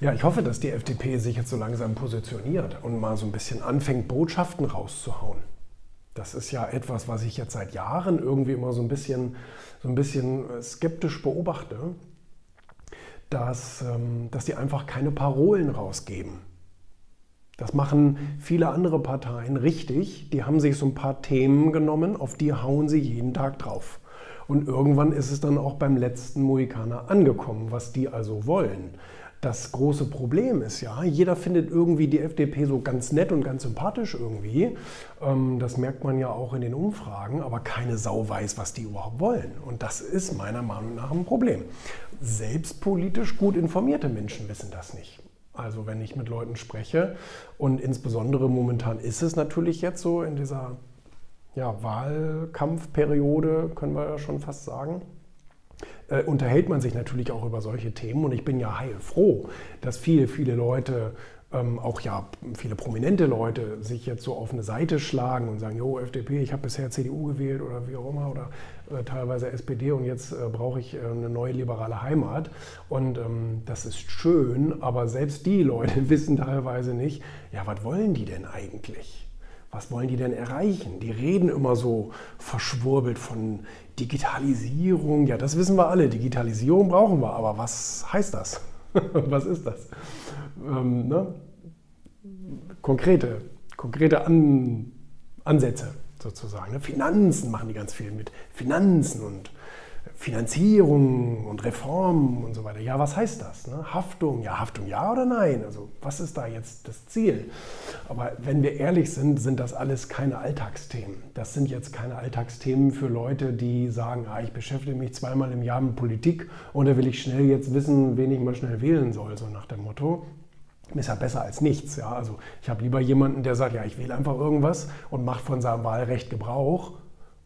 Ja, ich hoffe, dass die FDP sich jetzt so langsam positioniert und mal so ein bisschen anfängt, Botschaften rauszuhauen. Das ist ja etwas, was ich jetzt seit Jahren irgendwie immer so ein bisschen, so ein bisschen skeptisch beobachte, dass, ähm, dass die einfach keine Parolen rausgeben. Das machen viele andere Parteien richtig. Die haben sich so ein paar Themen genommen, auf die hauen sie jeden Tag drauf. Und irgendwann ist es dann auch beim letzten Mohikaner angekommen, was die also wollen. Das große Problem ist ja, jeder findet irgendwie die FDP so ganz nett und ganz sympathisch irgendwie. Ähm, das merkt man ja auch in den Umfragen, aber keine Sau weiß, was die überhaupt wollen. Und das ist meiner Meinung nach ein Problem. Selbst politisch gut informierte Menschen wissen das nicht. Also wenn ich mit Leuten spreche und insbesondere momentan ist es natürlich jetzt so in dieser ja, Wahlkampfperiode, können wir ja schon fast sagen, äh, unterhält man sich natürlich auch über solche Themen. Und ich bin ja heilfroh, dass viele, viele Leute, ähm, auch ja viele prominente Leute, sich jetzt so auf eine Seite schlagen und sagen, jo, FDP, ich habe bisher CDU gewählt oder wie auch immer oder äh, teilweise SPD und jetzt äh, brauche ich äh, eine neue liberale Heimat. Und ähm, das ist schön, aber selbst die Leute wissen teilweise nicht, ja, was wollen die denn eigentlich? Was wollen die denn erreichen? Die reden immer so verschwurbelt von Digitalisierung. Ja, das wissen wir alle. Digitalisierung brauchen wir. Aber was heißt das? was ist das? Ähm, ne? Konkrete, konkrete An Ansätze sozusagen. Ne? Finanzen machen die ganz viel mit. Finanzen und Finanzierung und Reformen und so weiter. Ja, was heißt das? Ne? Haftung, ja, Haftung ja oder nein? Also was ist da jetzt das Ziel? Aber wenn wir ehrlich sind, sind das alles keine Alltagsthemen. Das sind jetzt keine Alltagsthemen für Leute, die sagen, ah, ich beschäftige mich zweimal im Jahr mit Politik und da will ich schnell jetzt wissen, wen ich mal schnell wählen soll, so nach dem Motto. Ist ja besser als nichts. Ja? Also ich habe lieber jemanden, der sagt, ja, ich wähle einfach irgendwas und macht von seinem Wahlrecht Gebrauch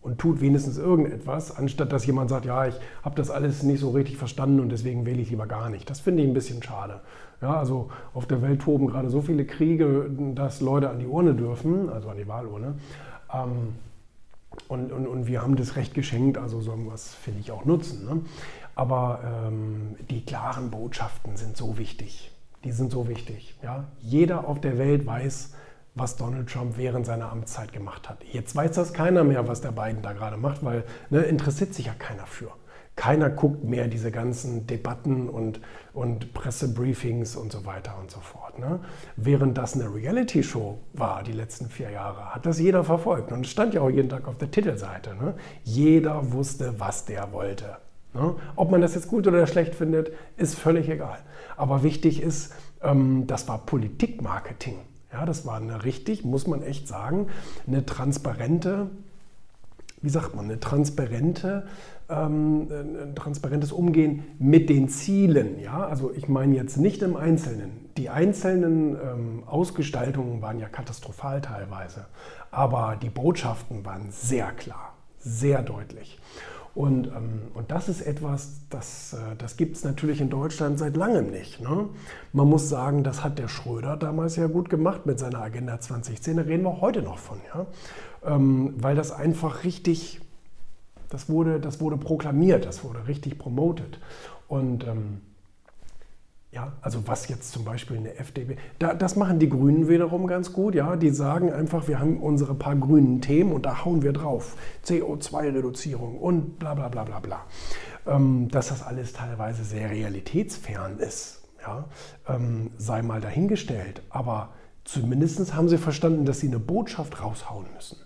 und tut wenigstens irgendetwas, anstatt dass jemand sagt, ja, ich habe das alles nicht so richtig verstanden und deswegen wähle ich lieber gar nicht. Das finde ich ein bisschen schade. Ja, also auf der Welt toben gerade so viele Kriege, dass Leute an die Urne dürfen, also an die Wahlurne. Ähm, und, und, und wir haben das Recht geschenkt, also sollen wir es, finde ich, auch nutzen. Ne? Aber ähm, die klaren Botschaften sind so wichtig. Die sind so wichtig. Ja? Jeder auf der Welt weiß, was Donald Trump während seiner Amtszeit gemacht hat. Jetzt weiß das keiner mehr, was der Biden da gerade macht, weil ne, interessiert sich ja keiner für. Keiner guckt mehr diese ganzen Debatten und, und Pressebriefings und so weiter und so fort. Ne? Während das eine Reality-Show war, die letzten vier Jahre, hat das jeder verfolgt. Und es stand ja auch jeden Tag auf der Titelseite. Ne? Jeder wusste, was der wollte. Ne? Ob man das jetzt gut oder schlecht findet, ist völlig egal. Aber wichtig ist, ähm, das war Politikmarketing. Ja, das war eine richtig, muss man echt sagen, eine transparente, wie sagt man, eine transparente, ähm, ein transparentes Umgehen mit den Zielen. Ja, also ich meine jetzt nicht im Einzelnen. Die einzelnen ähm, Ausgestaltungen waren ja katastrophal teilweise, aber die Botschaften waren sehr klar, sehr deutlich. Und, ähm, und das ist etwas, das, äh, das gibt es natürlich in Deutschland seit langem nicht. Ne? Man muss sagen, das hat der Schröder damals ja gut gemacht mit seiner Agenda 2010. Da reden wir heute noch von. Ja? Ähm, weil das einfach richtig, das wurde, das wurde proklamiert, das wurde richtig promotet. Und ähm, ja, also was jetzt zum Beispiel eine FDP, da, das machen die Grünen wiederum ganz gut, ja, die sagen einfach, wir haben unsere paar grünen Themen und da hauen wir drauf. CO2-Reduzierung und bla bla bla bla bla. Ähm, dass das alles teilweise sehr realitätsfern ist, ja, ähm, sei mal dahingestellt. Aber zumindest haben sie verstanden, dass sie eine Botschaft raushauen müssen.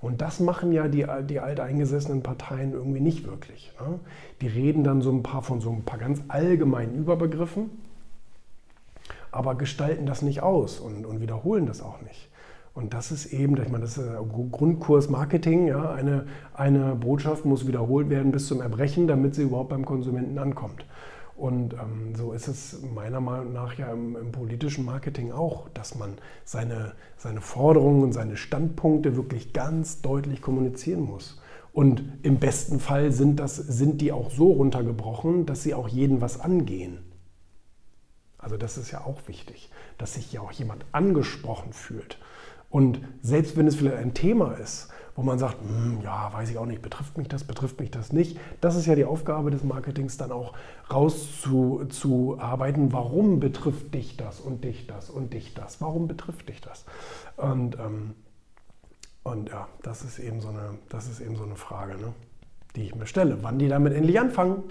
Und das machen ja die, die alteingesessenen Parteien irgendwie nicht wirklich. Ne? Die reden dann so ein paar von so ein paar ganz allgemeinen Überbegriffen aber gestalten das nicht aus und, und wiederholen das auch nicht. Und das ist eben, ich meine, das ist Grundkurs Marketing. Ja, eine, eine Botschaft muss wiederholt werden bis zum Erbrechen, damit sie überhaupt beim Konsumenten ankommt. Und ähm, so ist es meiner Meinung nach ja im, im, politischen Marketing auch, dass man seine, seine Forderungen und seine Standpunkte wirklich ganz deutlich kommunizieren muss. Und im besten Fall sind, das, sind die auch so runtergebrochen, dass sie auch jeden was angehen. Also das ist ja auch wichtig, dass sich ja auch jemand angesprochen fühlt. Und selbst wenn es vielleicht ein Thema ist, wo man sagt, hm, ja, weiß ich auch nicht, betrifft mich das, betrifft mich das nicht. Das ist ja die Aufgabe des Marketings, dann auch rauszuarbeiten, warum betrifft dich das und dich das und dich das, warum betrifft dich das. Und, ähm, und ja, das ist eben so eine, das ist eben so eine Frage, ne, die ich mir stelle, wann die damit endlich anfangen.